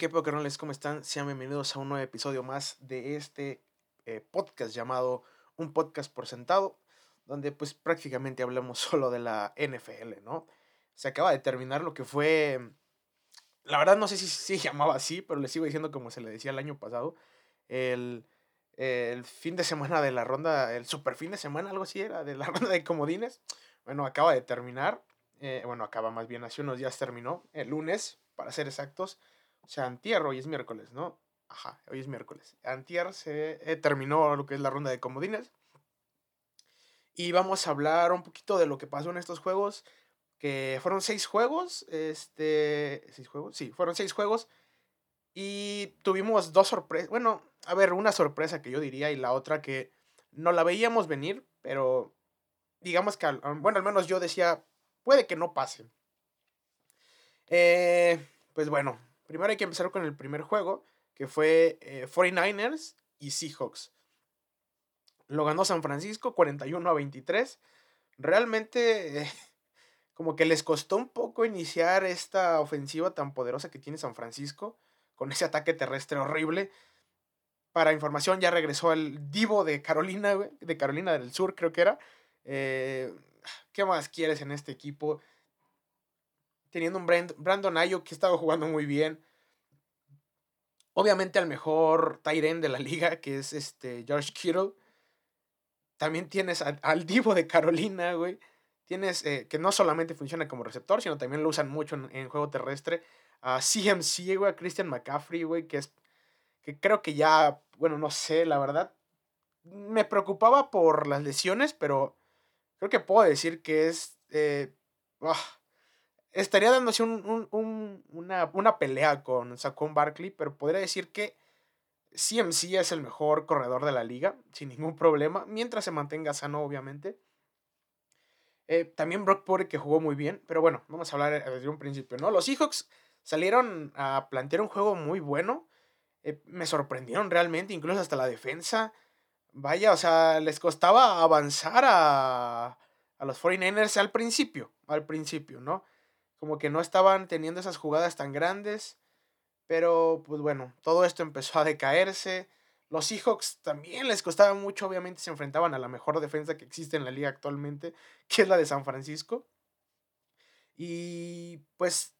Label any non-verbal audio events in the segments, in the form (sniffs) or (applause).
Qué pedo, carnales, ¿cómo están? Sean bienvenidos a un nuevo episodio más de este eh, podcast llamado Un Podcast por Sentado, donde pues prácticamente hablamos (laughs) solo de la NFL, ¿no? Se acaba de terminar lo que fue, la verdad no sé si se (laughs) llamaba así, pero le sigo diciendo como se le decía el año pasado, el, el fin de semana de la ronda, el super fin de semana, algo así era, de la (laughs) ronda de comodines. Bueno, acaba de terminar, eh, bueno, acaba más bien, hace unos días terminó, el lunes, para ser exactos. O sea, antier, hoy es miércoles, ¿no? Ajá, hoy es miércoles. Antier se eh, terminó lo que es la ronda de comodines. Y vamos a hablar un poquito de lo que pasó en estos juegos. Que fueron seis juegos. Este. ¿Seis juegos? Sí, fueron seis juegos. Y tuvimos dos sorpresas. Bueno, a ver, una sorpresa que yo diría y la otra que no la veíamos venir, pero digamos que, bueno, al menos yo decía, puede que no pase. Eh, pues bueno, primero hay que empezar con el primer juego, que fue 49ers eh, y Seahawks. Lo ganó San Francisco 41 a 23. Realmente (laughs) como que les costó un poco iniciar esta ofensiva tan poderosa que tiene San Francisco con ese ataque terrestre horrible. Para información ya regresó el divo de Carolina, de Carolina del Sur creo que era. ¿Qué más quieres en este equipo? teniendo un Brandon Ayuk que estaba jugando muy bien. Obviamente al mejor Tyren de la liga, que es este George Kittle. También tienes al, Divo de Carolina, güey. Tienes eh, que no solamente funciona como receptor, sino también lo usan mucho en, juego terrestre. A CMC, güey, a Christian McCaffrey, güey, que es. que creo que ya. Bueno, no sé, la verdad. Me preocupaba por las lesiones, pero creo que puedo decir que es. Eh, ah, estaría dándose una, pelea con Saquon Barkley, pero podría decir que CMC es el mejor corredor de la liga, sin ningún problema, mientras se mantenga sano, obviamente. Eh, también Brock Purdy que jugó muy bien, pero bueno, vamos a hablar eh, desde un principio, ¿no? Los Seahawks salieron a plantear un juego muy bueno, eh, me sorprendieron realmente, incluso hasta la defensa. Vaya, o sea, les costaba avanzar a, a los 49ers al principio, al principio, ¿no? como que no estaban teniendo esas jugadas tan grandes. Pero pues bueno, todo esto empezó a decaerse. Los Seahawks también les costaba mucho, obviamente se enfrentaban a la mejor defensa que existe en la liga actualmente, (laughs) que es la de San Francisco. Y pues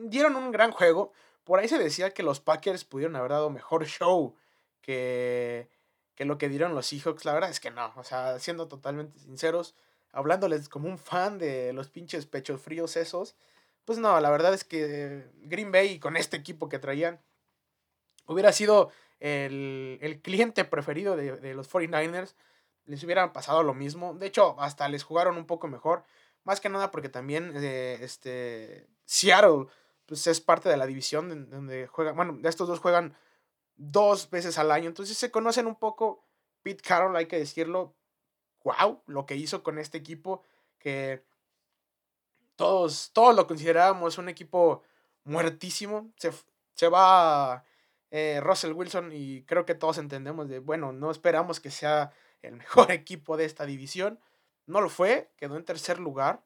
dieron un gran juego. Por ahí se decía que los Packers pudieron haber dado mejor show que, que lo que dieron los Seahawks. La verdad es que no, o sea, siendo totalmente sinceros, hablándoles como un fan de los pinches pechos fríos esos. Pues no, la verdad es que Green Bay con este equipo que traían hubiera sido el, cliente preferido de, los 49ers. Les hubieran pasado lo mismo. De hecho, hasta les jugaron un poco mejor. Más que nada porque también eh, este, Seattle pues, es parte de la división donde juegan. Bueno, de estos dos juegan dos veces al año. Entonces se conocen un poco. Pete Carroll, hay que decirlo, wow, lo que hizo con este equipo, que todos, todos lo considerábamos un equipo muertísimo. Se, se va eh, Russell Wilson y creo que todos entendemos de, bueno, no esperamos que sea el (laughs) mejor equipo de esta división. No lo fue, quedó en tercer lugar.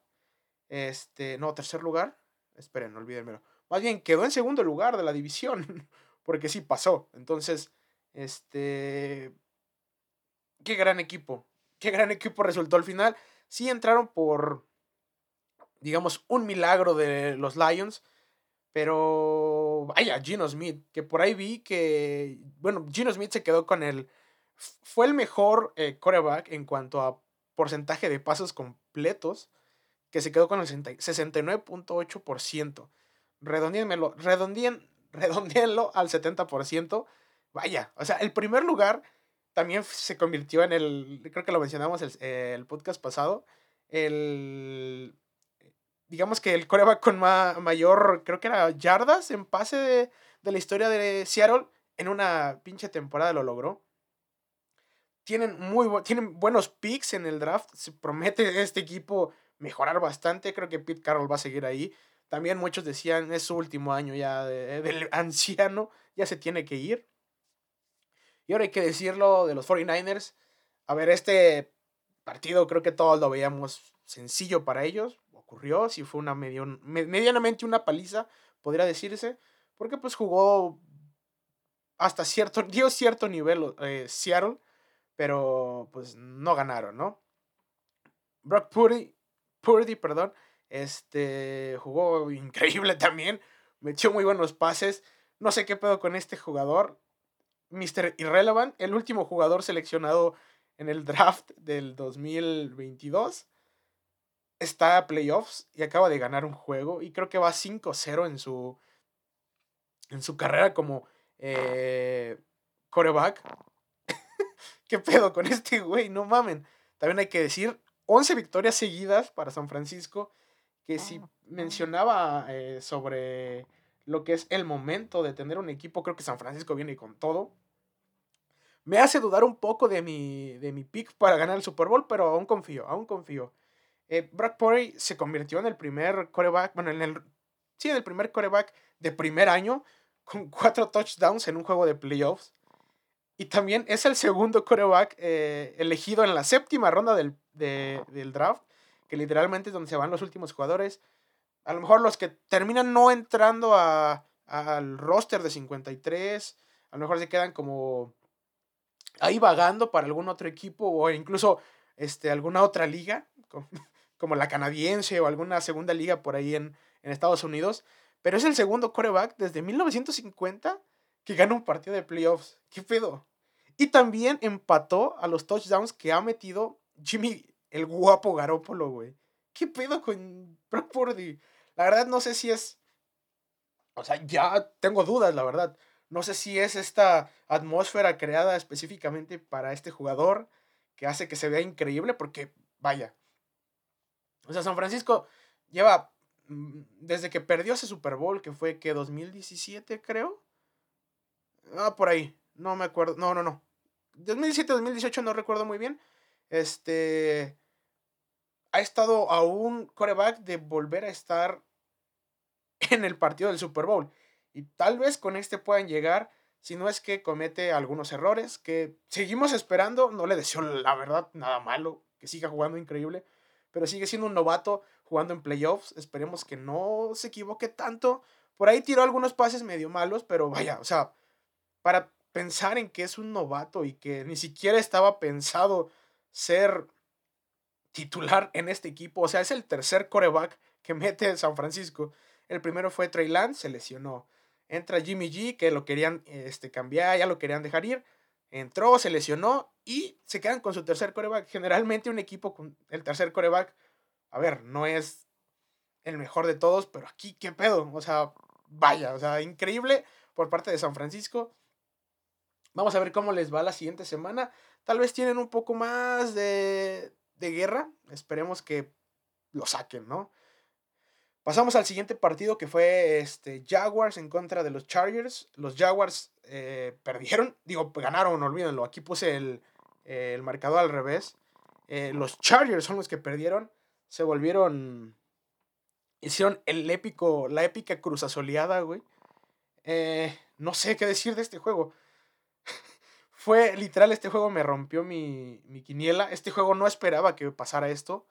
Este, no, tercer lugar. Esperen, olvídenmelo. Más bien, quedó en segundo lugar de la división, (laughs) porque sí pasó. Entonces, este, qué gran equipo qué gran equipo resultó al final. Sí entraron por, digamos, un milagro de los Lions. Pero, vaya, Gino Smith, que por ahí vi que, bueno, Gino Smith se quedó con el, fue el mejor eh, quarterback en cuanto a porcentaje de pasos completos, que se quedó con el 69.8%. Redondíenmelo, redondíen, (laughs) redondíenlo al 70%. Vaya, o sea, el primer lugar también se convirtió en el, creo que lo mencionamos el, el podcast pasado, el, digamos que el coreback con mayor, creo que era yardas en pase de, la historia de Seattle, en una pinche temporada lo logró. Tienen, muy tienen buenos picks en el draft, se promete este equipo mejorar bastante. Creo que Pete Carroll va a seguir ahí. También muchos decían, es su último año ya del (laughs) anciano, ya se tiene que ir. Y ahora hay que decirlo de los 49ers. A ver, este partido creo que todos lo veíamos sencillo para ellos. Ocurrió, si fue una medianamente una paliza, podría decirse. Porque pues jugó hasta cierto, (laughs) dio cierto nivel eh, Seattle, pero pues no ganaron, ¿no? Brock Purdy, Purdy, perdón, este, jugó increíble también, metió muy buenos pases, no sé qué pedo con este jugador, Mr. Irrelevant, el último jugador seleccionado en el draft del 2022, está a playoffs y acaba de ganar un juego y creo que va 5-0 en su, en su carrera como eh, coreback. (laughs) ¿Qué pedo con este güey? No mamen. También hay que decir, 11 victorias seguidas para San Francisco, que si mencionaba eh, sobre lo que es el momento de tener un equipo, creo que San Francisco viene con todo. Me hace dudar un poco de mi, de mi pick para ganar el Super Bowl, pero aún confío, aún confío. Eh, Brock Purdy se convirtió en el primer coreback, bueno, en el, sí, en el primer coreback de primer año con cuatro touchdowns en un juego de playoffs. Y también es el segundo coreback eh, elegido en la séptima ronda del, del, draft, que literalmente es donde se van los últimos jugadores. A lo mejor los que terminan no entrando a, al roster de 53, a lo mejor se quedan como ahí vagando para algún otro equipo o incluso este, alguna otra liga, como la canadiense o alguna segunda liga por ahí en, en Estados Unidos. Pero es el segundo coreback desde 1950 que gana un partido de playoffs. ¿Qué pedo? Y también empató a los touchdowns que ha metido Jimmy, el guapo Garópolo, güey. ¿Qué pedo con Brock? La verdad no sé si es... O sea, ya tengo dudas, la verdad. No sé si es esta atmósfera creada específicamente para este jugador que hace que se vea increíble porque, vaya. O sea, San Francisco lleva Mm, desde que perdió ese Super Bowl, que fue que 2017, creo. Ah, por ahí. No me acuerdo. No, no, no. 2017, 2018 no recuerdo muy bien. Este ha estado a un coreback de volver a estar en el partido del Super Bowl. Y tal vez con este puedan llegar, si no es que comete algunos errores, que seguimos esperando, no le deseo la verdad nada malo, que siga jugando increíble, pero sigue siendo un novato jugando en playoffs. Esperemos que no se equivoque tanto. Por ahí tiró algunos pases medio malos, pero vaya, o sea, para pensar en que es un novato y que ni siquiera estaba pensado ser titular en este equipo. O sea, es el tercer coreback que mete San Francisco. El primero fue Trey Lance, se lesionó. Entra Jimmy G, que lo querían este, cambiar, ya lo querían dejar ir. Entró, se lesionó y se quedan con su tercer coreback. Generalmente un equipo con el tercer coreback, a ver, no es el mejor de todos, pero aquí, ¿qué pedo? O sea, vaya, o sea, increíble por parte de San Francisco. Vamos a ver cómo les va la siguiente semana. Tal vez tienen un poco más de, de guerra. Esperemos que lo saquen, ¿no? Pasamos al siguiente partido que fue este, Jaguars en contra de los Chargers. Los Jaguars eh, perdieron, digo, ganaron, olvídenlo. Aquí puse el, el marcador al revés. Eh, los Chargers son los que perdieron. Se volvieron. Hicieron el épico, la épica cruzazoleada, güey. Eh, no sé qué decir de este juego. (laughs) Fue literal, este juego me rompió mi, mi quiniela. Este juego no esperaba que pasara esto.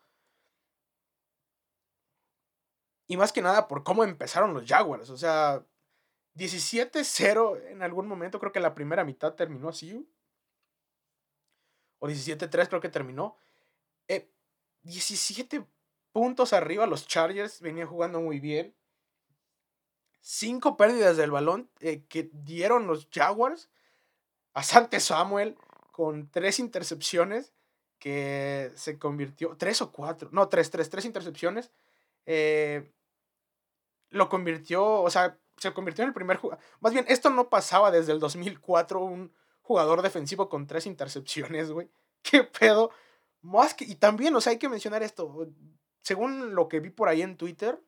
Y más que nada por cómo empezaron los Jaguars. O sea, 17-0 en algún momento. Creo que la primera mitad terminó así. O 17-3 creo que terminó. 17 eh, puntos arriba. Los Chargers venían jugando muy bien. Cinco pérdidas del balón eh, que dieron los Jaguars a Sante Samuel con tres intercepciones que se convirtió, tres o cuatro, no, tres, tres, tres intercepciones. Eh, lo convirtió, o sea, se convirtió en el primer jugador. Más bien, esto no pasaba desde el 2004, un jugador defensivo con tres intercepciones, güey. (laughs) ¿Qué pedo? Más que, y también, o sea, hay que mencionar esto. Según lo que vi por ahí en Twitter,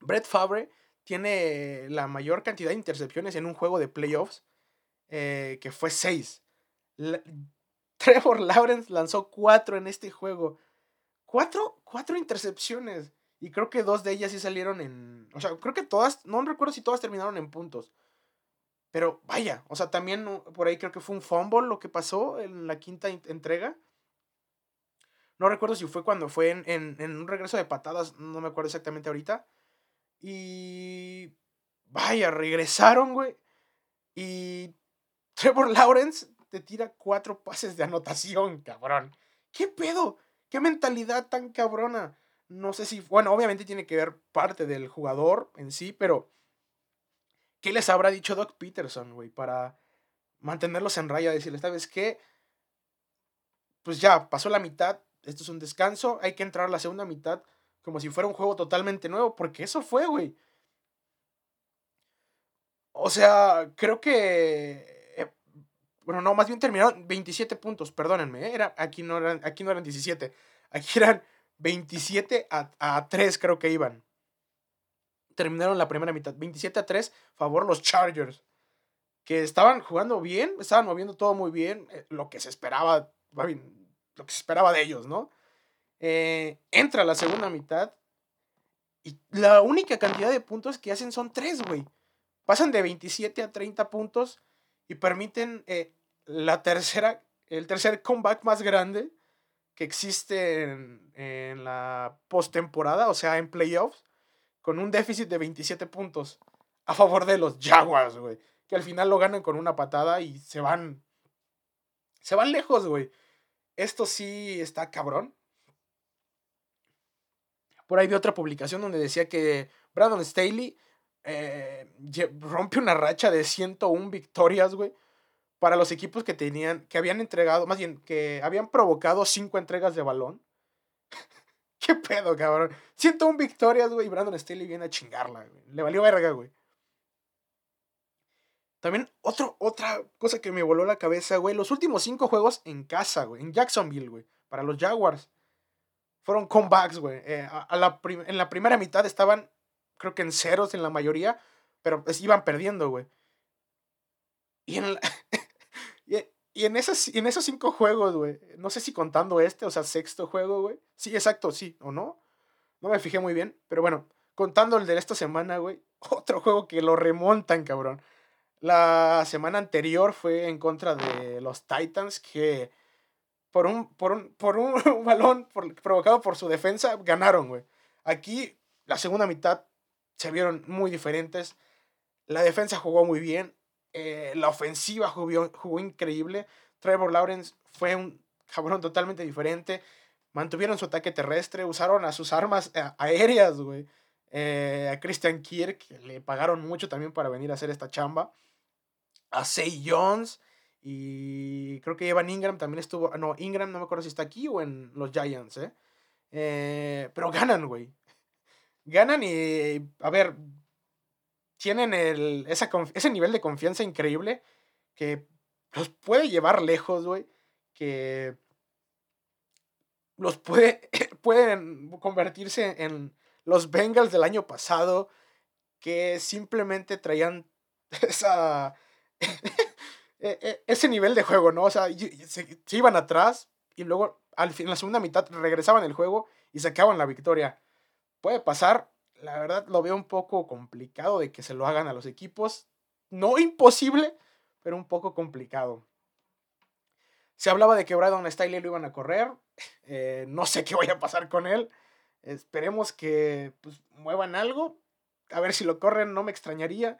Brett Favre tiene la mayor cantidad de intercepciones en un juego de playoffs, eh, que fue seis. Trevor Lawrence lanzó cuatro en este juego. cuatro, cuatro intercepciones. Y creo que dos de ellas sí salieron en. O sea, creo que todas. No recuerdo si todas terminaron en puntos. Pero vaya, o sea, también por ahí creo que fue un fumble lo que pasó en la quinta entrega. No recuerdo si fue cuando fue en, en, un regreso de patadas, no me acuerdo exactamente ahorita. Y. Vaya, regresaron, güey. Y (laughs) Trevor Lawrence te tira cuatro pases de anotación, cabrón. ¿Qué pedo? ¿Qué mentalidad tan cabrona? No sé si, bueno, obviamente tiene que ver parte del jugador en sí, pero ¿qué les habrá dicho Doc Peterson, güey, para mantenerlos en raya? Decirles, ¿sabes qué? Pues ya, pasó la mitad, esto es un descanso, hay que entrar a la segunda mitad como si fuera un juego totalmente nuevo, porque eso fue, güey. O sea, creo que. Eh, bueno, no, más bien terminaron 27 puntos, perdónenme. Eh, era, aquí, no eran, aquí no eran 17. (laughs) Aquí eran 27 a, a 3, creo que iban. Terminaron la primera mitad. 27 a 3, favor los Chargers. Que estaban jugando bien, estaban moviendo todo muy bien. Eh, lo que se esperaba, lo que se esperaba de ellos, ¿no? entra la segunda mitad. Y la única cantidad de puntos que hacen son 3, güey. Pasan de 27 a 30 puntos y permiten eh, la tercera, el tercer comeback más grande que existe en, la postemporada, o sea, en playoffs, con un déficit de 27 puntos a favor de los Jaguars, güey. Que al final lo ganan con una patada y se van. Se van lejos, güey. Esto sí está cabrón. Por ahí vi otra publicación donde decía que Brandon Staley eh, rompe una racha de 101 victorias, güey, para los equipos que tenían, que habían entregado, más bien, que habían provocado 5 entregas de balón. (laughs) ¿Qué pedo, cabrón? 101 victorias, güey, y Brandon Staley viene a chingarla, güey. Le valió verga, güey. También otro, otra cosa que me voló la cabeza, güey. Los últimos 5 juegos en casa, güey. En Jacksonville, güey. Para los Jaguars. Fueron comebacks, güey. Eh, en la primera mitad estaban creo que en ceros en la mayoría, pero pues iban perdiendo, güey. Y en, (laughs) y, en, esos, en esos cinco juegos, güey, no sé si contando este, o sea, sexto juego, güey. Sí, exacto, sí, o no. No me fijé muy bien, pero bueno, contando el de esta semana, güey, (laughs) otro juego que lo remontan, cabrón. La semana anterior fue en contra de los Titans que por un, por un, por un (laughs) balón provocado por su defensa ganaron, güey. Aquí la segunda mitad se vieron muy diferentes. La defensa jugó muy bien. Eh, la ofensiva jugó, jugó, increíble. Trevor Lawrence fue un cabrón totalmente diferente. Mantuvieron su ataque terrestre. Usaron a sus armas eh, aéreas, güey. Eh, a Christian Kirk, le pagaron mucho también para venir a hacer esta chamba. A Say Jones. Y creo que Evan Ingram también estuvo. No, Ingram no me acuerdo si está aquí o en los Giants, ¿eh? pero ganan, güey ganan y, a ver, tienen el, ese nivel de confianza increíble que los puede llevar lejos, güey, que los puede, (laughs) pueden convertirse en los Bengals del año pasado, que simplemente traían (laughs) esa, (laughs) e, e, ese nivel de juego, ¿no? O sea, se, iban atrás y luego al fin, en la segunda mitad regresaban el juego y sacaban la victoria puede pasar. La verdad lo veo un poco complicado de que se lo hagan a los equipos. No imposible, pero un poco complicado. Se hablaba de que Brandon Staley lo iban a correr. (laughs) Eh, no sé qué vaya a pasar con él. Esperemos que pues, muevan algo. A ver si lo corren, no me extrañaría.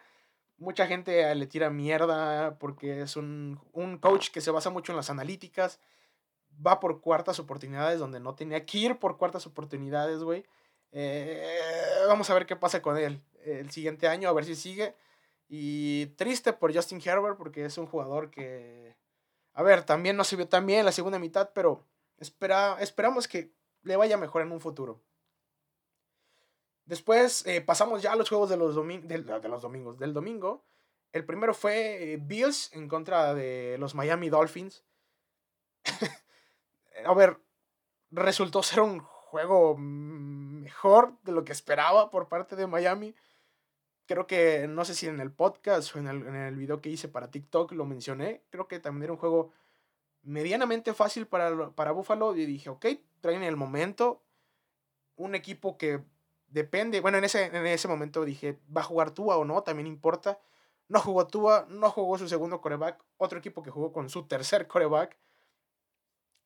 Mucha gente le tira mierda porque es un, un coach que se basa mucho en las analíticas. Va por cuartas oportunidades donde no tenía que ir por cuartas oportunidades, güey. Eh, vamos a ver qué pasa con él el siguiente año, a ver si sigue. Y triste por Justin Herbert porque es un jugador que, a ver, también no se vio tan bien en la segunda mitad, pero espera, esperamos que le vaya mejor en un futuro. Después eh, pasamos ya a los juegos de los, de, los domingos. Del domingo, el primero fue eh, Bills en contra de los Miami Dolphins. (laughs) a ver, resultó ser un juego mejor de lo que esperaba por parte de Miami. Creo que, no sé si en el podcast o en el, en el video que hice para TikTok lo mencioné. Creo que también era un juego medianamente fácil para, para Buffalo. Y dije, ok, traen el momento. un equipo que depende, bueno, en ese, en ese momento dije, ¿va a jugar Tua o no? También importa. No jugó Tua, no jugó su segundo coreback, otro equipo que jugó con su tercer coreback,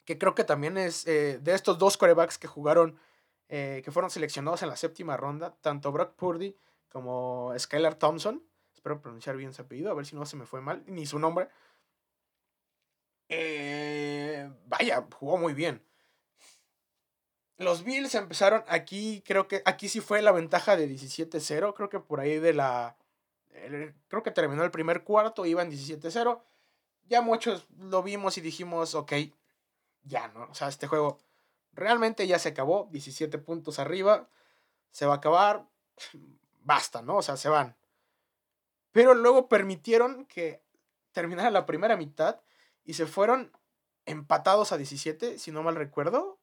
que creo que también es eh, de estos dos corebacks que jugaron, eh, que fueron seleccionados en la séptima ronda, tanto Brock Purdy como Skylar Thompson, espero pronunciar bien su apellido, a ver si no se me fue mal, ni su nombre. Eh, vaya, jugó muy bien. Los Bills empezaron aquí, creo que aquí sí fue la ventaja de 17-0, creo que por ahí de la... creo que terminó el primer cuarto, iban 17-0. Ya muchos lo vimos y dijimos, ok, ya, ¿no? O sea, este juego realmente ya se acabó, 17 puntos arriba, se va a acabar, (sniffs) basta, ¿no? O sea, se van. Pero luego permitieron que terminara la primera mitad y se fueron empatados a 17, si no mal recuerdo.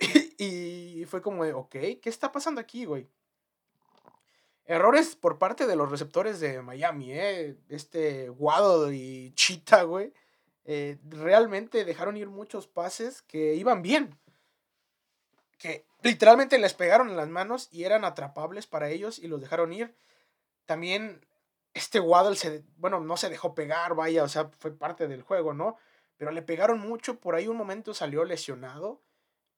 (laughs) y fue como de, ok, ¿qué está pasando aquí, güey? Errores por parte de los receptores de Miami, ¿eh? Este Guado y Chita, güey. Eh, realmente dejaron ir muchos pases que iban bien. Que literalmente les pegaron en las manos y eran atrapables para ellos y los dejaron ir. También este Waddle se, bueno, no se dejó pegar, vaya, o sea, fue parte del juego, ¿no? Pero le pegaron mucho, por ahí un momento salió lesionado,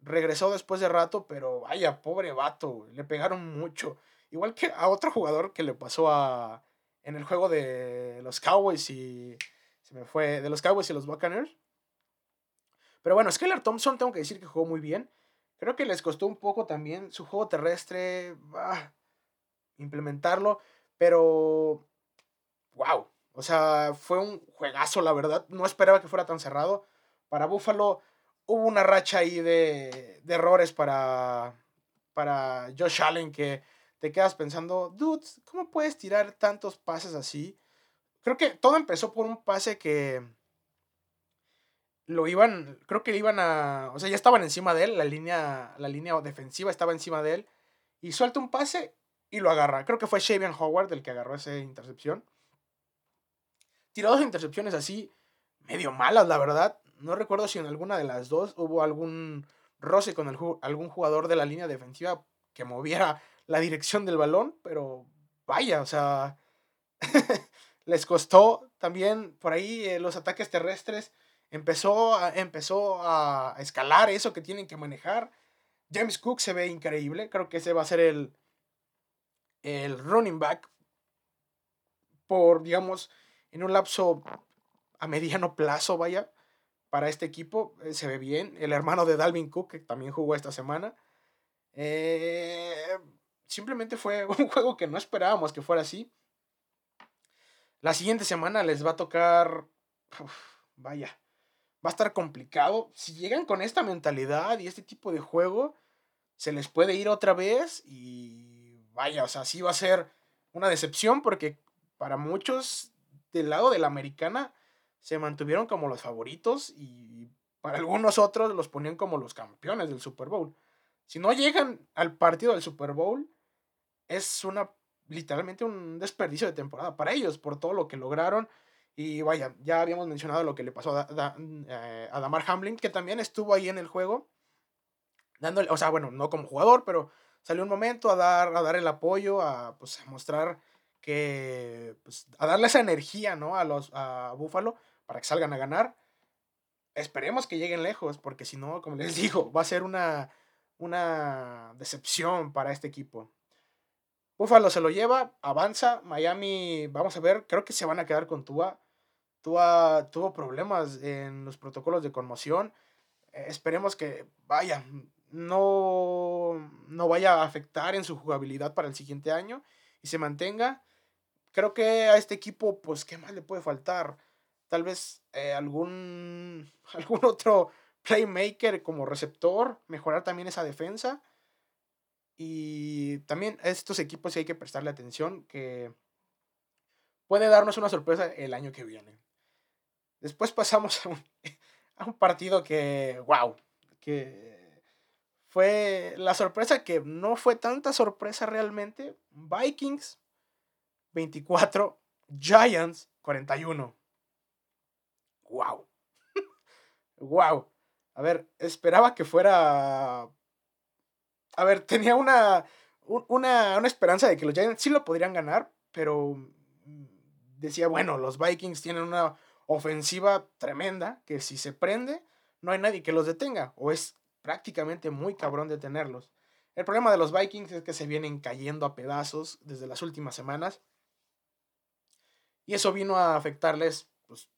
regresó después de rato, pero vaya, pobre vato, le pegaron mucho. Igual que a otro jugador que le pasó a, en el juego de los Cowboys y me fue, de los Cowboys y los Buccaneers. Pero bueno, Skylar Thompson tengo que decir que jugó muy bien. Creo que les costó un poco también su juego terrestre, ah, implementarlo, pero wow. O sea, fue un juegazo, la verdad. No esperaba que fuera tan cerrado. Para Buffalo hubo una racha ahí de, de errores para, para Josh Allen que te quedas pensando, dude, ¿cómo puedes tirar tantos pases así? Creo que todo empezó por un pase que lo iban, creo que iban a, o sea, ya estaban encima de él, la línea, la línea defensiva estaba encima de él y suelta un pase y lo agarra. Creo que fue Shavian Howard el que agarró esa intercepción tiró dos intercepciones así, medio malas, la verdad. No recuerdo si en alguna de las dos hubo algún roce con algún jugador de la línea defensiva que moviera la dirección del balón, pero vaya, o sea, (laughs) les costó también por ahí eh, los ataques terrestres. Empezó a, empezó a escalar eso que tienen que manejar. James Cook se ve increíble. Creo que ese va a ser el, el running back por, digamos, en un lapso a mediano plazo, vaya, para este equipo. Eh, se ve bien. El hermano de Dalvin Cook, que también jugó esta semana. Eh, simplemente fue (laughs) un juego que no esperábamos que fuera así. La siguiente semana les va a tocar. vaya. Va a estar complicado. Si llegan con esta mentalidad y este tipo de juego, se les puede ir otra vez. Y vaya, o sea, sí va a ser una decepción porque para muchos del lado de la americana se mantuvieron como los favoritos y para algunos otros los ponían como los campeones del Super Bowl. Si no llegan al partido del Super Bowl, es una literalmente un desperdicio de temporada para ellos por todo lo que lograron. Y vaya, ya habíamos mencionado lo que le pasó a, eh, Damar Hamlin, que también estuvo ahí en el juego, dándole, o sea, bueno, no como jugador, pero salió un momento a dar, a dar el apoyo, a, pues, a mostrar que pues, a darle esa energía, ¿no? A los a Buffalo para que salgan a ganar. Esperemos que lleguen lejos, porque si no, como les (laughs) digo, va a ser una, una decepción para este equipo. Buffalo se lo lleva, avanza. Miami, vamos a ver, creo que se van a quedar con Tua. Tua tuvo problemas en los protocolos de conmoción. Eh, esperemos que, vaya, no, no vaya a afectar en su jugabilidad para el siguiente año y se mantenga creo que a este equipo, pues, ¿qué más le puede faltar? Tal vez eh, algún, (laughs) algún otro playmaker como receptor, mejorar también esa defensa. Y también a estos equipos sí hay que prestarle atención, que puede darnos una sorpresa el año que viene. Después pasamos a un, (laughs) a un partido que, wow, que fue la sorpresa que no fue tanta sorpresa realmente. Vikings 24, Giants 41. ¡Wow! ¡Wow! A ver, esperaba que fuera a ver, tenía una, una, una esperanza de que los Giants sí lo podrían ganar, pero mm, decía, bueno, los Vikings tienen una ofensiva tremenda que si se prende, no hay nadie que los detenga, o es prácticamente muy cabrón detenerlos. El problema de los Vikings es que se vienen cayendo a pedazos desde las últimas semanas. Y eso vino a afectarles pues,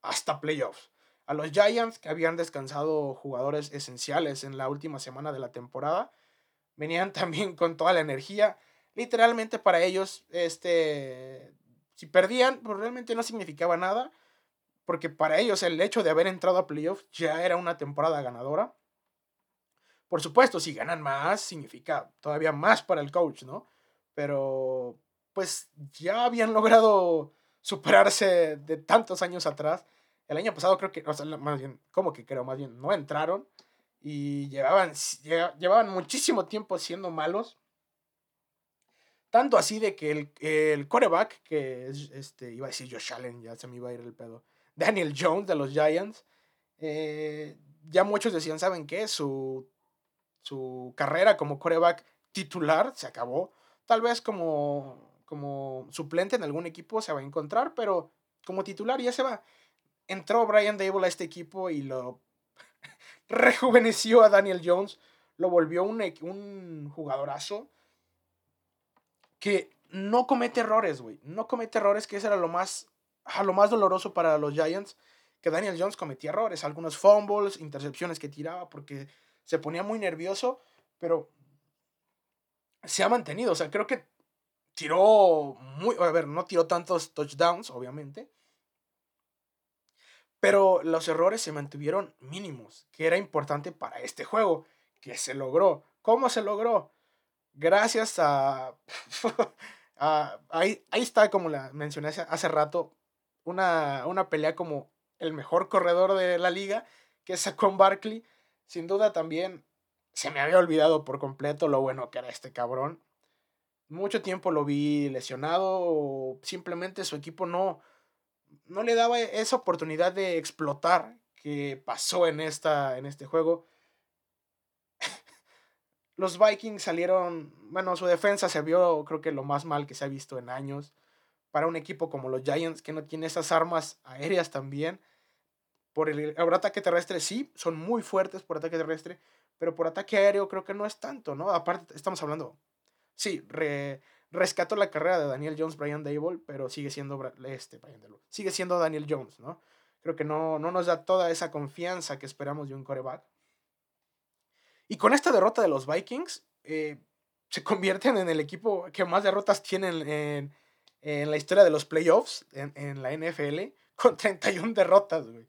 hasta playoffs. A los Giants, que habían descansado jugadores esenciales en la última semana de la temporada, venían (laughs) también con toda la energía. Literalmente para ellos, este, si perdían, pues realmente no significaba nada, porque para ellos el hecho de haber entrado a playoffs ya era una temporada ganadora. Por supuesto, si ganan más, significa todavía más para el coach, ¿no? Pero, pues ya habían logrado (laughs) superarse de tantos años atrás. El año pasado creo que, o sea, más bien, ¿cómo que creo? Más bien, no entraron y llevaban, llevaban muchísimo tiempo siendo malos. Tanto así de que el, el coreback, que es, este, iba a decir Josh Allen, ya se me iba a ir el pedo, Daniel Jones de los Giants, eh, ya muchos decían, ¿saben qué? Su su carrera como coreback titular se acabó. Tal vez como, como suplente en algún equipo se va a encontrar, pero como titular ya se va. Entró Brian Dable a este equipo y lo rejuveneció a Daniel Jones, lo volvió un, jugadorazo que no comete errores, güey. No comete errores, que eso era lo más, lo más doloroso para los Giants, que Daniel Jones cometía errores, algunos fumbles, intercepciones que tiraba, porque se ponía muy nervioso, pero se ha mantenido. O sea, creo que tiró muy. A ver, no tiró tantos touchdowns, obviamente. Pero los errores se mantuvieron mínimos, que era importante para este juego, que se logró. ¿Cómo se logró? Gracias a. (laughs) ahí, ahí, está, como la mencioné hace, rato, una, una, pelea como el mejor corredor de la liga, que es Saquon Barkley, sin duda también se me había olvidado por completo lo bueno que era este cabrón. Mucho tiempo lo vi lesionado o simplemente su equipo no, no le daba esa oportunidad de explotar que pasó en, esta, en este juego. (laughs) Los Vikings salieron, bueno, su defensa se vio creo que lo más mal que se ha visto en años. Para un equipo como los Giants que no tiene esas armas aéreas también por el, ataque terrestre sí, son muy fuertes por ataque terrestre, pero por ataque aéreo creo que no es tanto, ¿no? Aparte, estamos hablando, sí, re, rescato la carrera de Daniel Jones, Brian Dable, pero sigue siendo, este, Brian Dable, sigue siendo Daniel Jones, ¿no? Creo que no, no nos da toda esa confianza que esperamos de un coreback. Y con esta derrota de los Vikings, eh, se convierten en el equipo que más derrotas tienen en, en la historia de los playoffs en, en la NFL, con 31 derrotas, güey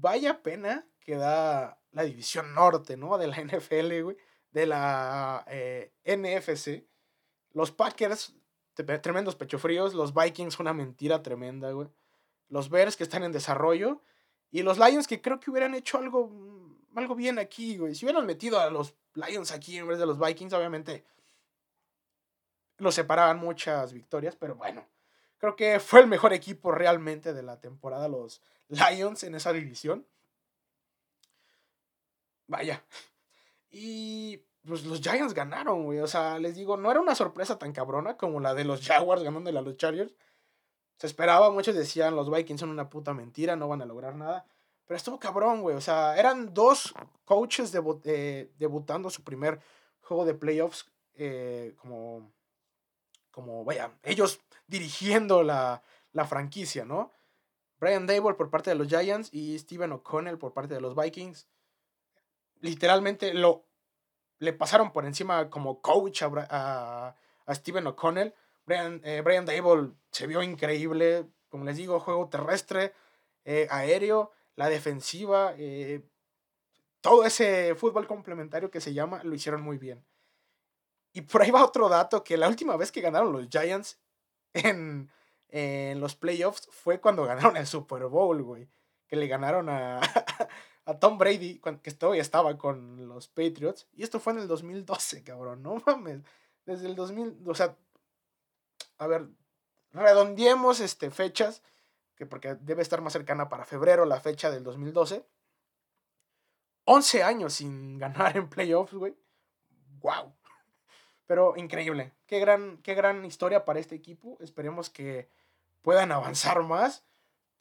vaya pena que da la división norte, ¿no? De la NFL, güey. De la eh, NFC. Los Packers, tremendos pechofríos. Los Vikings, una mentira tremenda, güey. Los Bears, que están en desarrollo. Y los Lions, que creo que hubieran hecho algo, mm, algo bien aquí, güey. Si hubieran metido a los Lions aquí en vez de los Vikings, obviamente los separaban muchas victorias, pero bueno. Creo que fue el mejor equipo realmente de la temporada, los Lions en esa división. Vaya. Y pues los Giants ganaron, güey. O sea, les digo, no era una sorpresa tan cabrona como la de los Jaguars ganando a los Chargers. Se esperaba, muchos decían, los Vikings son una puta mentira, no van a lograr nada. Pero estuvo cabrón, güey. O sea, eran dos coaches eh, debutando su primer juego de playoffs eh, como, como, vaya, ellos dirigiendo la, la franquicia, ¿no? Brian Dable por parte de los Giants y Steven O'Connell por parte de los Vikings. Literalmente lo le pasaron por encima como coach a, a, Steven O'Connell. Brian, eh, Brian Dable se vio increíble. Como les digo, juego terrestre, eh, aéreo, la defensiva, eh, todo ese fútbol complementario que se llama, lo hicieron muy bien. Y por ahí va otro dato, que la última vez que ganaron los Giants en, en los playoffs fue cuando ganaron el Super Bowl, güey. Que le ganaron a, (laughs) a Tom Brady, que todavía estaba con los Patriots. Y esto fue en el 2012, cabrón, no mames. Desde el 2000, o sea, a ver, redondeemos este, fechas, que porque debe estar más cercana para febrero la fecha del 2012. 11 años sin (laughs) ganar en playoffs, güey. wow. Pero increíble. Qué gran, qué gran historia para este equipo. Esperemos que puedan avanzar más.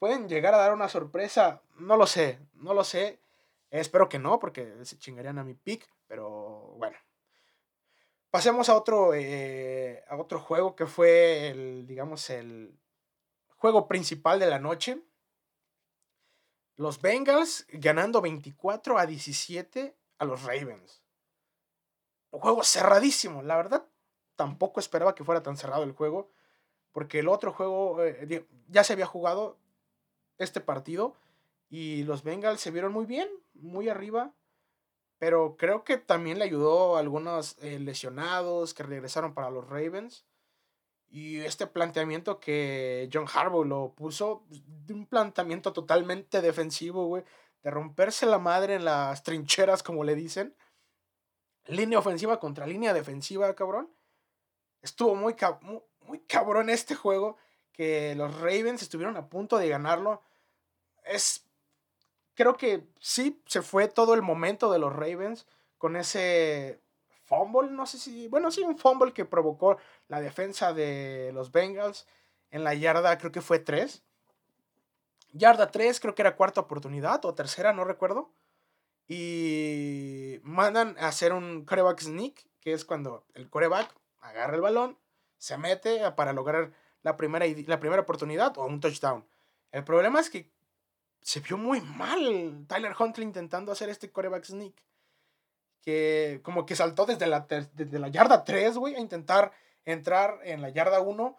Pueden llegar a dar una sorpresa. No lo sé, no lo sé. Espero que no, porque se chingarían a mi pick. Pero bueno. Pasemos a otro, eh, a otro juego que fue el, digamos, el juego principal de la noche. Los Bengals ganando 24 a 17 a los Ravens. Un juego cerradísimo. La verdad, tampoco esperaba que fuera tan cerrado el juego. Porque el otro juego eh, ya se había jugado este partido. Y los Bengals se vieron muy bien, muy arriba. Pero creo que también le ayudó a algunos eh, lesionados que regresaron para los Ravens. Y este planteamiento que John Harbaugh lo puso, de un planteamiento totalmente defensivo, güey. De romperse la madre en las trincheras, como le dicen. Línea ofensiva contra línea defensiva, cabrón. Estuvo muy, muy cabrón este juego. Que los Ravens estuvieron a punto de ganarlo. Es creo que sí, se fue todo el momento de los Ravens con ese fumble, no sé si, bueno, sí, un fumble que provocó la defensa de los Bengals en la yarda, creo que fue 3. Yarda 3, creo que era cuarta oportunidad o tercera, no recuerdo. Y mandan a hacer un coreback sneak, que es cuando el coreback agarra el balón, se mete para lograr la primera, la primera oportunidad o un touchdown. El problema es que se vio muy mal Tyler Huntley intentando hacer este coreback sneak. Que como que saltó desde la, desde la yarda 3, güey, a intentar entrar en la yarda 1.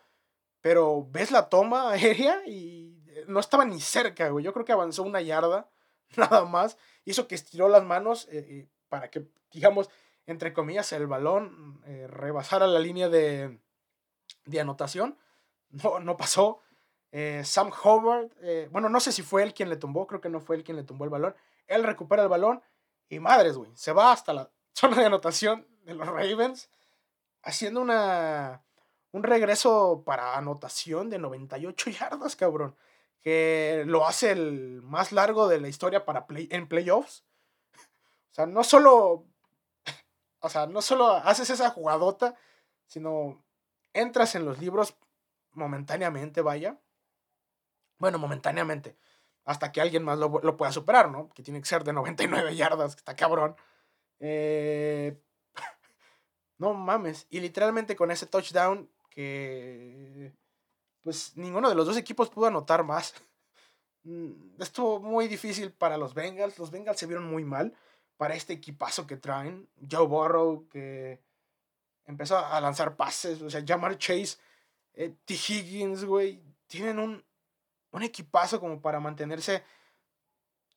Pero ves la toma (laughs) aérea y no estaba ni cerca, güey. Yo creo que avanzó una yarda, (laughs) nada más. Hizo que estiró las manos eh, eh, para que, digamos, entre comillas, el balón eh, rebasara la línea de, de anotación. No, no pasó. Eh, Sam Howard, eh, bueno, no sé si fue él quien le tumbó, creo que no fue él quien le tumbó el balón. Él recupera el balón y madres, güey, se va hasta la (laughs) zona de anotación de los Ravens, haciendo una, un regreso para anotación de 98 yardas, cabrón. Que lo hace el más largo de la historia para play, en playoffs. O sea, no solo. (laughs) O sea, no solo haces esa jugadota, sino entras en los libros momentáneamente, vaya. Bueno, momentáneamente. Hasta que alguien más lo, pueda superar, ¿no? Que tiene que ser de 99 yardas, que está cabrón. Eh, (laughs) no mames. Y literalmente con ese touchdown que... Pues ninguno de los dos equipos pudo anotar más. (laughs) Mm, estuvo muy difícil para los Bengals. Los Bengals se vieron muy mal para este equipazo que traen. Joe Burrow, que empezó a lanzar pases. O sea, Jamar Chase, eh, T. Higgins, güey. Tienen un un equipazo como para mantenerse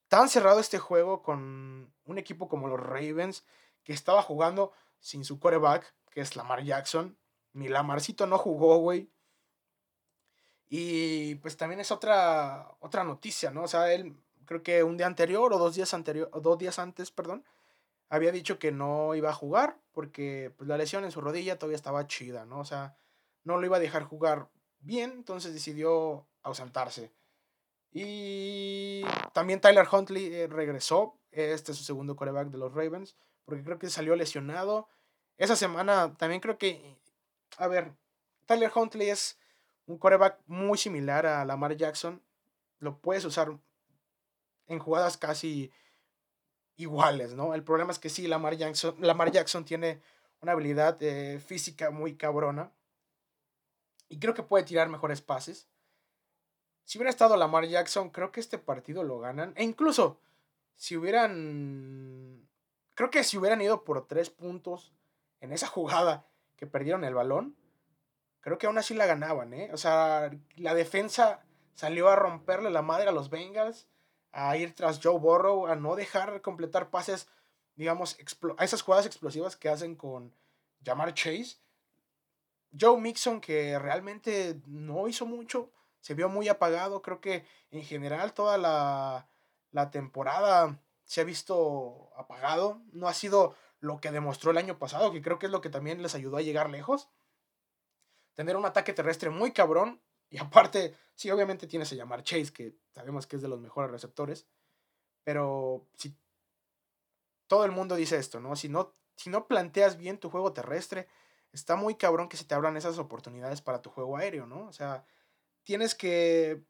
tan cerrado este juego con un equipo como los Ravens, que estaba jugando sin su quarterback, que es Lamar Jackson. Mi Lamarcito no jugó, güey. Y pues también es otra, otra noticia, ¿no? O sea, él creo que un día anterior o dos días, anterior, o dos días antes, perdón, había dicho que no iba a jugar porque pues, la lesión en su rodilla todavía estaba chida, ¿no? O sea, no lo iba a dejar jugar bien, entonces decidió ausentarse. Y también Tyler Huntley eh, regresó. Este es su segundo coreback de los Ravens. Porque creo que salió lesionado. Esa semana también creo que. A ver, Tyler Huntley es un coreback muy similar a Lamar Jackson. Lo puedes usar en jugadas casi iguales, ¿no? El problema es que sí, Lamar Jackson, Lamar Jackson tiene una habilidad eh, física muy cabrona. Y creo que puede tirar mejores pases. Si hubiera estado Lamar Jackson, creo que este partido lo ganan. E incluso, si hubieran. Creo que si hubieran ido por tres puntos en esa (laughs) jugada que perdieron el balón, creo que aún así la ganaban, ¿eh? O sea, la defensa salió a romperle la madre a los Bengals, a ir tras Joe Burrow, a no dejar completar pases, digamos, a esas jugadas explosivas que hacen con Jamar Chase. Joe Mixon, que realmente no hizo mucho, se vio muy apagado. Creo que en general toda la, la temporada se ha visto apagado. No ha sido lo que demostró el año pasado, que creo que es lo que también les ayudó a llegar lejos. Tener un ataque terrestre muy cabrón. Y aparte, sí, obviamente tienes a llamar Chase, que sabemos que es de los mejores receptores. Pero si todo el mundo dice esto, ¿no? Si no si no planteas bien tu juego terrestre, está muy cabrón que se te abran esas oportunidades para tu juego aéreo, ¿no? O sea, tienes que,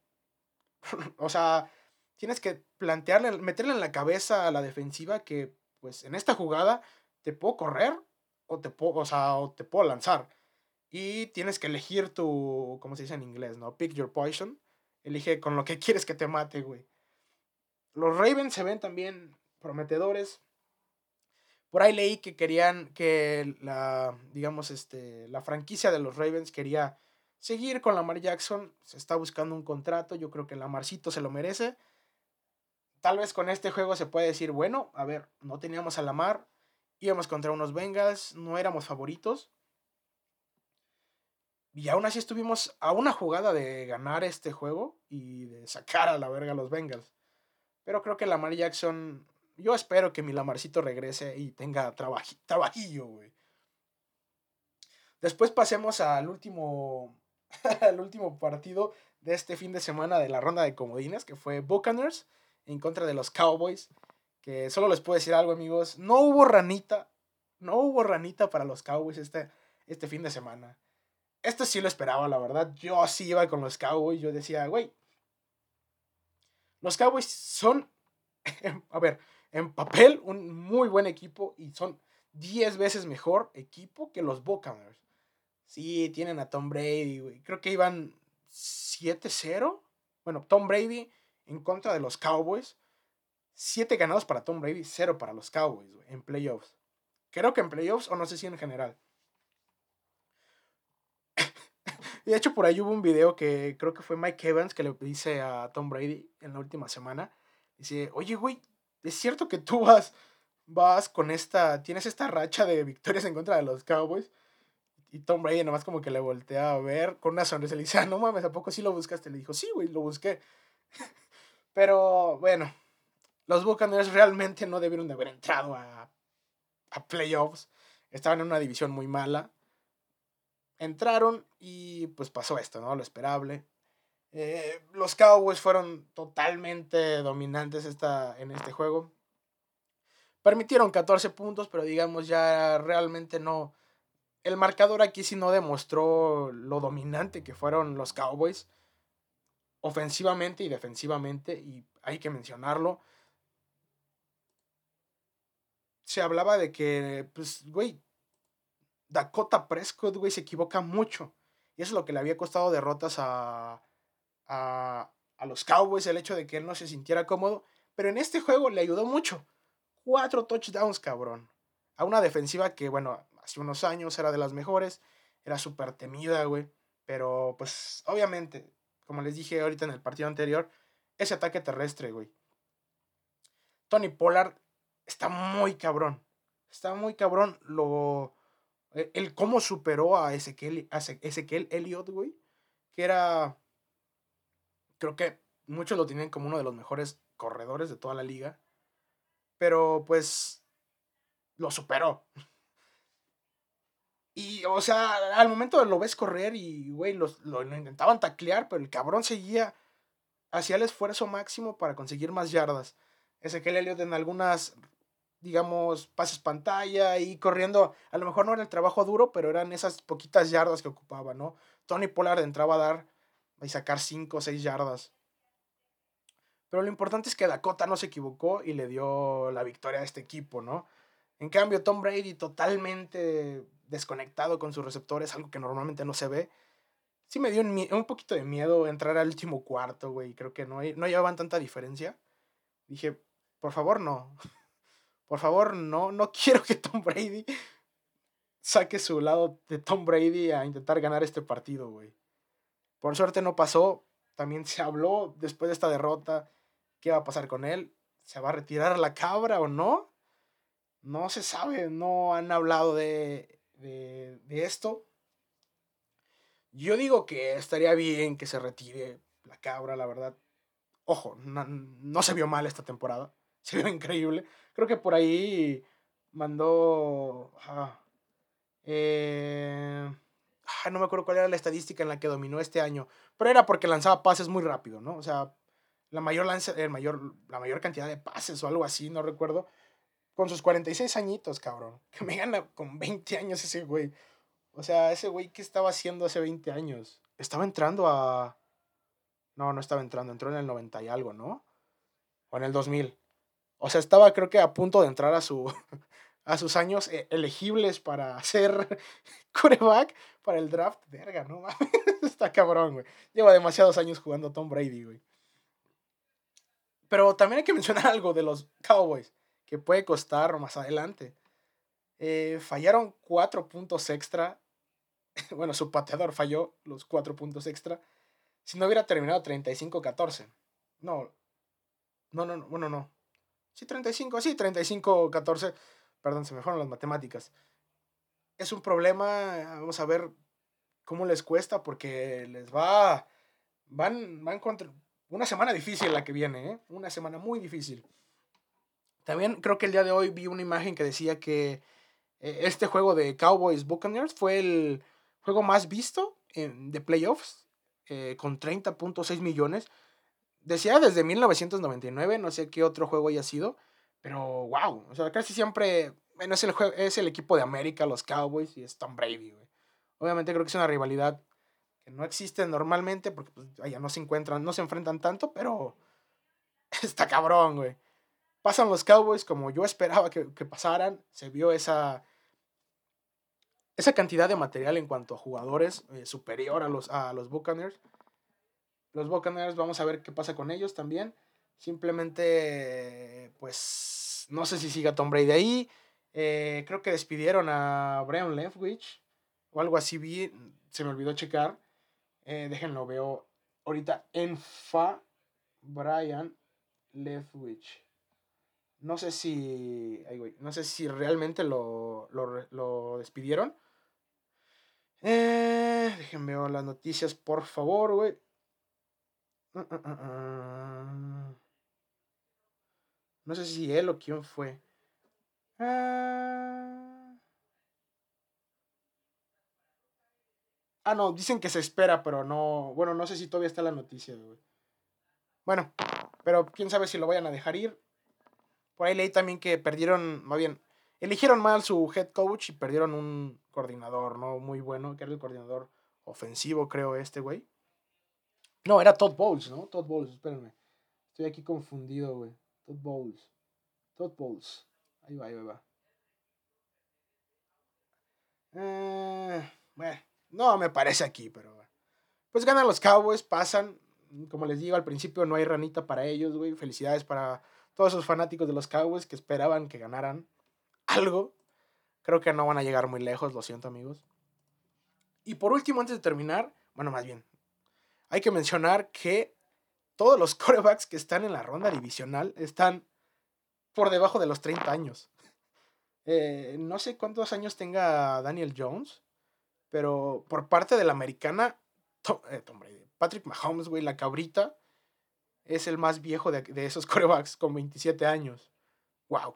(laughs) o sea, tienes que plantearle, meterle en la cabeza a la defensiva que, pues, en esta jugada te puedo correr o te puedo, o sea, o te puedo lanzar. Y tienes que elegir tu, ¿cómo se dice en inglés, no? Pick your poison. Elige con lo que (laughs) quieres que te mate, güey. Los Ravens se ven también prometedores. Por ahí leí que querían que la, digamos, este, la franquicia de los Ravens quería seguir con Lamar Jackson. Se está buscando un contrato. Yo creo que Lamarcito se lo merece. Tal vez con este juego se puede decir, bueno, a ver, no teníamos a Lamar. Íbamos contra unos Bengals. No éramos favoritos. Y aún así estuvimos a una jugada de ganar este juego y de sacar a la verga a los Bengals. Pero creo que Lamar Jackson yo espero que mi Lamarcito regrese y tenga trabajillo, güey. Después pasemos al último, (laughs) al último partido de este fin de semana de la ronda de comodines, que fue Buccaneers en contra de los Cowboys. Que solo les puedo decir algo, amigos. No hubo ranita. No hubo ranita para los Cowboys este, este fin de semana. Esto sí lo esperaba, la verdad. Yo sí iba con los Cowboys. Yo decía, güey. Los Cowboys son. (laughs) A ver, en papel un muy buen equipo y son 10 veces mejor equipo que los Buccaneers. Sí, tienen a Tom Brady, güey. Creo que iban 7-0. Bueno, Tom Brady en contra de los Cowboys. 7 ganados para Tom Brady, 0 para los Cowboys, en playoffs. Creo que en playoffs o no sé si en general. (laughs) de hecho por ahí hubo un video que creo que fue Mike Evans que le dice a Tom Brady en la última semana. Dice, oye, güey, es cierto que tú vas, vas con esta, tienes esta racha de victorias en contra de los Cowboys. Y Tom Brady nomás como que le voltea a ver con una sonrisa le dice, ah, no mames, ¿a poco sí lo buscaste? Le dijo, sí, güey, lo busqué. (laughs) Pero bueno, los Buccaneers realmente no debieron de haber entrado a, a playoffs. Estaban en una división muy mala. Entraron y pues pasó esto, ¿no? Lo esperable. Eh, los Cowboys fueron totalmente dominantes esta, en este juego. Permitieron 14 puntos, pero digamos ya realmente no. El marcador aquí sí no demostró lo dominante que fueron los Cowboys. Ofensivamente y defensivamente, y hay que mencionarlo. Se hablaba de que, pues, güey, Dakota Prescott, güey, se equivoca mucho. Y eso es lo que le había costado derrotas a, a, los Cowboys el hecho de que él no se sintiera cómodo. Pero en este juego le ayudó mucho. Cuatro touchdowns, cabrón. A una defensiva que, bueno, hace unos años era de las mejores. Era súper temida, güey. Pero, pues, obviamente, como les dije ahorita en el partido anterior, ese ataque terrestre, güey. Tony Pollard está muy cabrón. Está muy cabrón lo... El cómo superó a Ezequiel, a Ezequiel Elliott, güey. Que era creo que muchos lo tienen como uno de los mejores corredores de toda la liga. Pero pues lo superó. Y, o sea, al momento lo ves correr y, güey, lo, lo, intentaban taclear, pero el cabrón seguía, hacía el esfuerzo máximo para conseguir más yardas. Ese que Elliot en algunas, digamos, pases pantalla y corriendo, a lo mejor no era el trabajo duro, pero eran esas poquitas yardas que ocupaba, ¿no? Tony Pollard entraba a dar y sacar 5 o 6 yardas. Pero lo importante es que Dakota no se equivocó y le dio la victoria a este equipo, ¿no? En cambio, Tom Brady totalmente desconectado con sus receptores, algo que normalmente no se ve. Sí me dio un, poquito de miedo entrar al último cuarto, güey. Creo que no, no llevaban tanta diferencia. Dije, por favor, no. (laughs) Por favor, no. No quiero que Tom Brady saque su lado de Tom Brady a intentar ganar este partido, güey. Por suerte no pasó. También se habló después de esta derrota qué va a pasar con él. ¿Se va a retirar la cabra o no? No se sabe, no han hablado de, de, esto. Yo digo que estaría bien que se retire la cabra, la verdad. Ojo, no, se vio mal esta temporada. (laughs) Se vio increíble. Creo que por ahí mandó... eh, no me acuerdo cuál era la estadística en la que dominó este año, pero era porque lanzaba pases muy rápido, ¿no? O sea, la mayor, lance, el mayor, la mayor cantidad de pases o algo así, no recuerdo. con sus 46 añitos, cabrón. (laughs) Que me gana con 20 años ese güey. O sea, ese güey, ¿qué estaba haciendo hace 20 años? Estaba entrando a... No, no estaba entrando, entró en el 90 y algo, ¿no? O en el 2000. O sea, estaba creo que a punto de entrar a su (laughs) a sus años eh, elegibles para (laughs) ser coreback para el draft. Verga, no mames. (laughs) Está cabrón, güey. Lleva demasiados años jugando Tom Brady, güey. Pero también hay que mencionar (laughs) algo de los Cowboys, que puede costar más adelante. Eh, fallaron cuatro puntos extra. (laughs) bueno, su pateador falló los cuatro puntos extra. Si no hubiera terminado 35-14. No. No, no, no, bueno, no. Sí, 35, sí, 35-14 Perdón, se me fueron las matemáticas. Es un problema, vamos a ver cómo les cuesta, porque les va. Van, van contra. Una semana difícil la que viene, ¿eh? Una semana muy difícil. También creo que el día de hoy vi una imagen que decía que eh, este juego de Cowboys Buccaneers fue el juego más visto en, de playoffs, eh, con 30.6 millones. Decía desde 1999, no sé qué otro juego haya sido, pero, wow, o sea, casi siempre, bueno, es el, es el equipo de América, los Cowboys, y es Tom Brady, güey. Obviamente creo que es una rivalidad que no existe normalmente, porque pues, allá no se encuentran, no se enfrentan tanto, pero (laughs) está cabrón, güey. Pasan los Cowboys como yo esperaba que, que pasaran, se vio esa, esa cantidad de material en cuanto a jugadores eh, superior a los, a los Buccaneers. Los Buccaneers, vamos a ver qué pasa con ellos también. Simplemente, pues, no sé si siga Tom Brady ahí. Eh, creo que despidieron a Brian Leftwich o algo así vi, se me olvidó checar. Eh, déjenlo, veo ahorita en fa Brian Leftwich. No sé si, no sé si realmente lo, lo, despidieron. Eh, déjenme ver las noticias, por favor, güey. Uh, uh, uh, no sé si él o quién fue. Ah, ah, no, dicen que se espera, pero no. Bueno, no sé si todavía está la noticia, güey. Bueno, pero quién sabe si lo vayan a dejar ir. Por ahí leí también que perdieron, más bien, eligieron mal su head coach y perdieron un coordinador, ¿no? Muy bueno, que era el coordinador ofensivo, creo, este güey. No, era Todd Bowles, ¿no? Todd Bowles, espérenme. Estoy aquí confundido, güey. Todd Bowles. Todd Bowles. Ahí va, ahí va. Eh, bueno, no me parece aquí, pero. Pues ganan los Cowboys, pasan. Como les digo al principio, no hay ranita para ellos, güey. Felicidades para todos esos fanáticos de los Cowboys que esperaban que ganaran algo. Creo que no van a llegar muy lejos, lo siento, amigos. Y por último, antes de terminar, bueno, más bien, hay que mencionar que todos los (laughs) corebacks que están en la ronda divisional están por debajo de los 30 años. Eh, no sé cuántos años tenga Daniel Jones, pero por parte de la americana, eh, Patrick Mahomes, güey, la cabrita, es el más viejo de, esos (laughs) corebacks con 27 años. ¡Wow!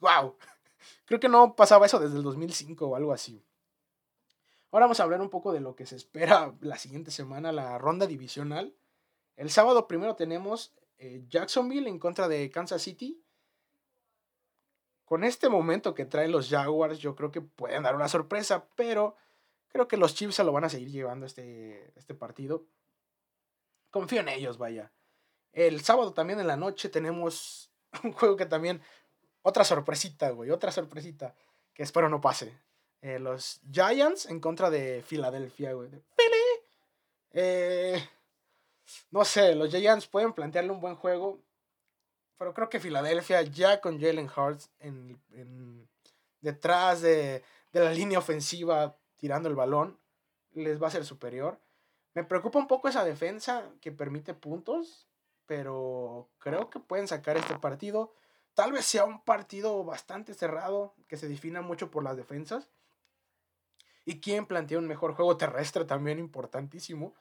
¡Wow! (laughs) Creo que no pasaba eso desde el 2005 o algo así. Ahora vamos a hablar un poco de lo que se espera (laughs) la siguiente semana, la ronda divisional. El sábado primero tenemos eh, Jacksonville en contra de Kansas City. Con este momento que traen los Jaguars, yo creo que pueden dar una sorpresa, pero creo que los Chiefs se lo van a seguir llevando este, este partido. Confío en ellos, vaya. El sábado también en la noche tenemos (laughs) un juego que también. Otra sorpresita, güey. Otra sorpresita. Que espero no pase. Eh, los Giants en contra de Filadelfia, güey. Eh, no sé, los Giants pueden plantearle un buen juego, pero creo que Filadelfia ya con Jalen Hurts en, detrás de, la línea ofensiva tirando el balón les va a ser superior. Me preocupa un poco esa defensa que permite puntos, pero creo que pueden sacar este partido. Tal vez sea un partido bastante cerrado, que se defina mucho por las defensas. Y quien plantea un mejor juego terrestre también importantísimo.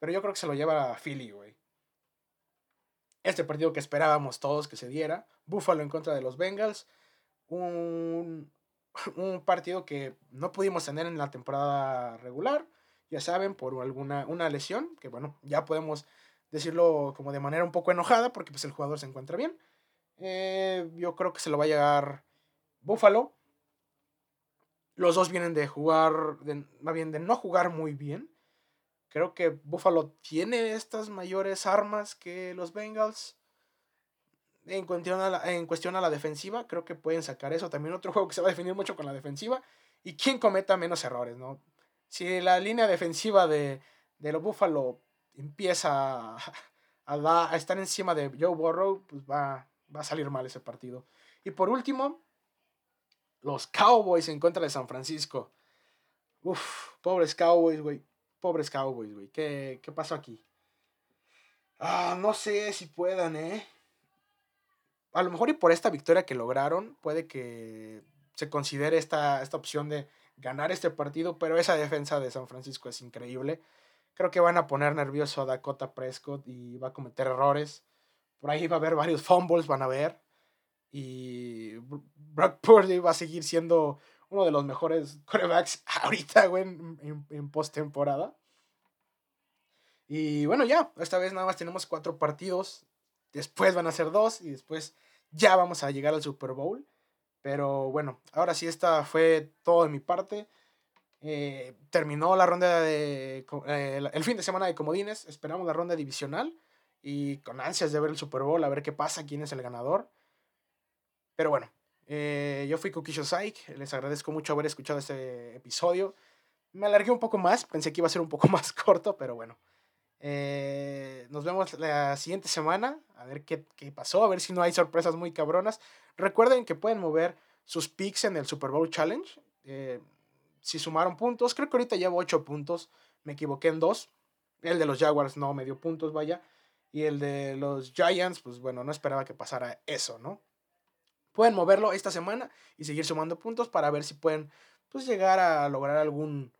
Pero yo creo que se lo lleva a Philly, güey. Este partido que esperábamos todos que se diera. Buffalo en contra de los Bengals. Un, (laughs) un partido que no pudimos tener en la temporada regular. Ya saben, por alguna una lesión. Que bueno, ya podemos decirlo como de manera un poco enojada porque pues el jugador se encuentra bien. Eh, yo creo que se lo va a llegar Buffalo. Los dos vienen de jugar, de, más bien de no jugar muy bien. Creo que Buffalo tiene estas mayores armas que los Bengals. En cuestión, a la, en cuestión a la defensiva, creo que pueden sacar eso. También otro (laughs) juego que se va a definir mucho con la defensiva. Y quién cometa menos errores, ¿no? Si la línea defensiva de, de los Buffalo empieza a, a, estar encima de Joe Burrow, pues va, va a salir mal ese partido. Y por último, los Cowboys en contra de San Francisco. Uf, pobres Cowboys, güey. Pobres Cowboys, güey. ¿Qué, ¿Qué pasó aquí? Ah, no sé si puedan, ¿eh? A lo mejor y por esta victoria que lograron, puede que se considere esta, esta opción de ganar este partido, pero esa defensa de San Francisco es increíble. Creo que van a poner nervioso a Dakota Prescott y va a cometer errores. Por ahí va a haber varios fumbles, van a ver. Y Brock Purdy va a seguir siendo uno de los mejores (laughs) quarterbacks ahorita, güey, en, en, postemporada. Y bueno, ya, esta vez nada más tenemos cuatro partidos. Después van a ser dos y después ya vamos a llegar al Super Bowl. Pero bueno, ahora sí, esta fue todo de mi parte. Eh, terminó la ronda de. Eh, el fin de semana de Comodines. Esperamos la ronda divisional. Y con ansias de ver el Super Bowl, a ver qué pasa, quién es el ganador. Pero bueno, eh, yo fui Kukisho Saik. Les agradezco mucho haber escuchado este episodio. Me alargué un poco más. Pensé que iba a ser un poco (laughs) más corto, pero bueno. nos vemos la siguiente semana. A ver qué, qué pasó. A ver si no hay sorpresas muy cabronas. Recuerden que pueden mover sus picks en el Super Bowl Challenge. Eh, si sumaron puntos, creo que ahorita llevo 8 puntos. Me equivoqué en 2. El de los Jaguars no me dio puntos, vaya. Y el de los Giants, pues bueno, no esperaba que pasara eso, ¿no? Pueden moverlo esta semana y seguir sumando puntos para ver si pueden pues, llegar a lograr algún,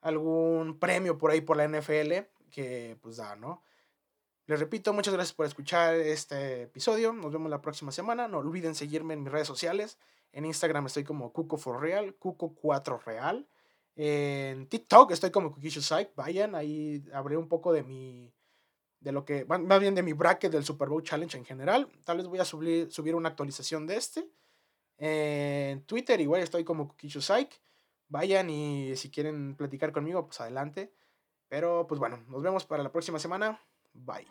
algún premio por ahí por la NFL que pues da, ¿no? Les repito, muchas gracias por escuchar este episodio. Nos vemos la próxima semana. No olviden seguirme en mis redes sociales. En Instagram estoy como Cuco for Real, Cuco4 Real. En TikTok estoy como Kukishu Site. Vayan, ahí hablé un poco de mi. De lo que. Más bien de mi bracket del Super Bowl Challenge en general. Tal vez voy a subir, una actualización de este. En Twitter igual estoy como Kukishu Site. Vayan y si quieren platicar conmigo, pues adelante. Pero pues bueno, nos vemos para la próxima semana. Bye.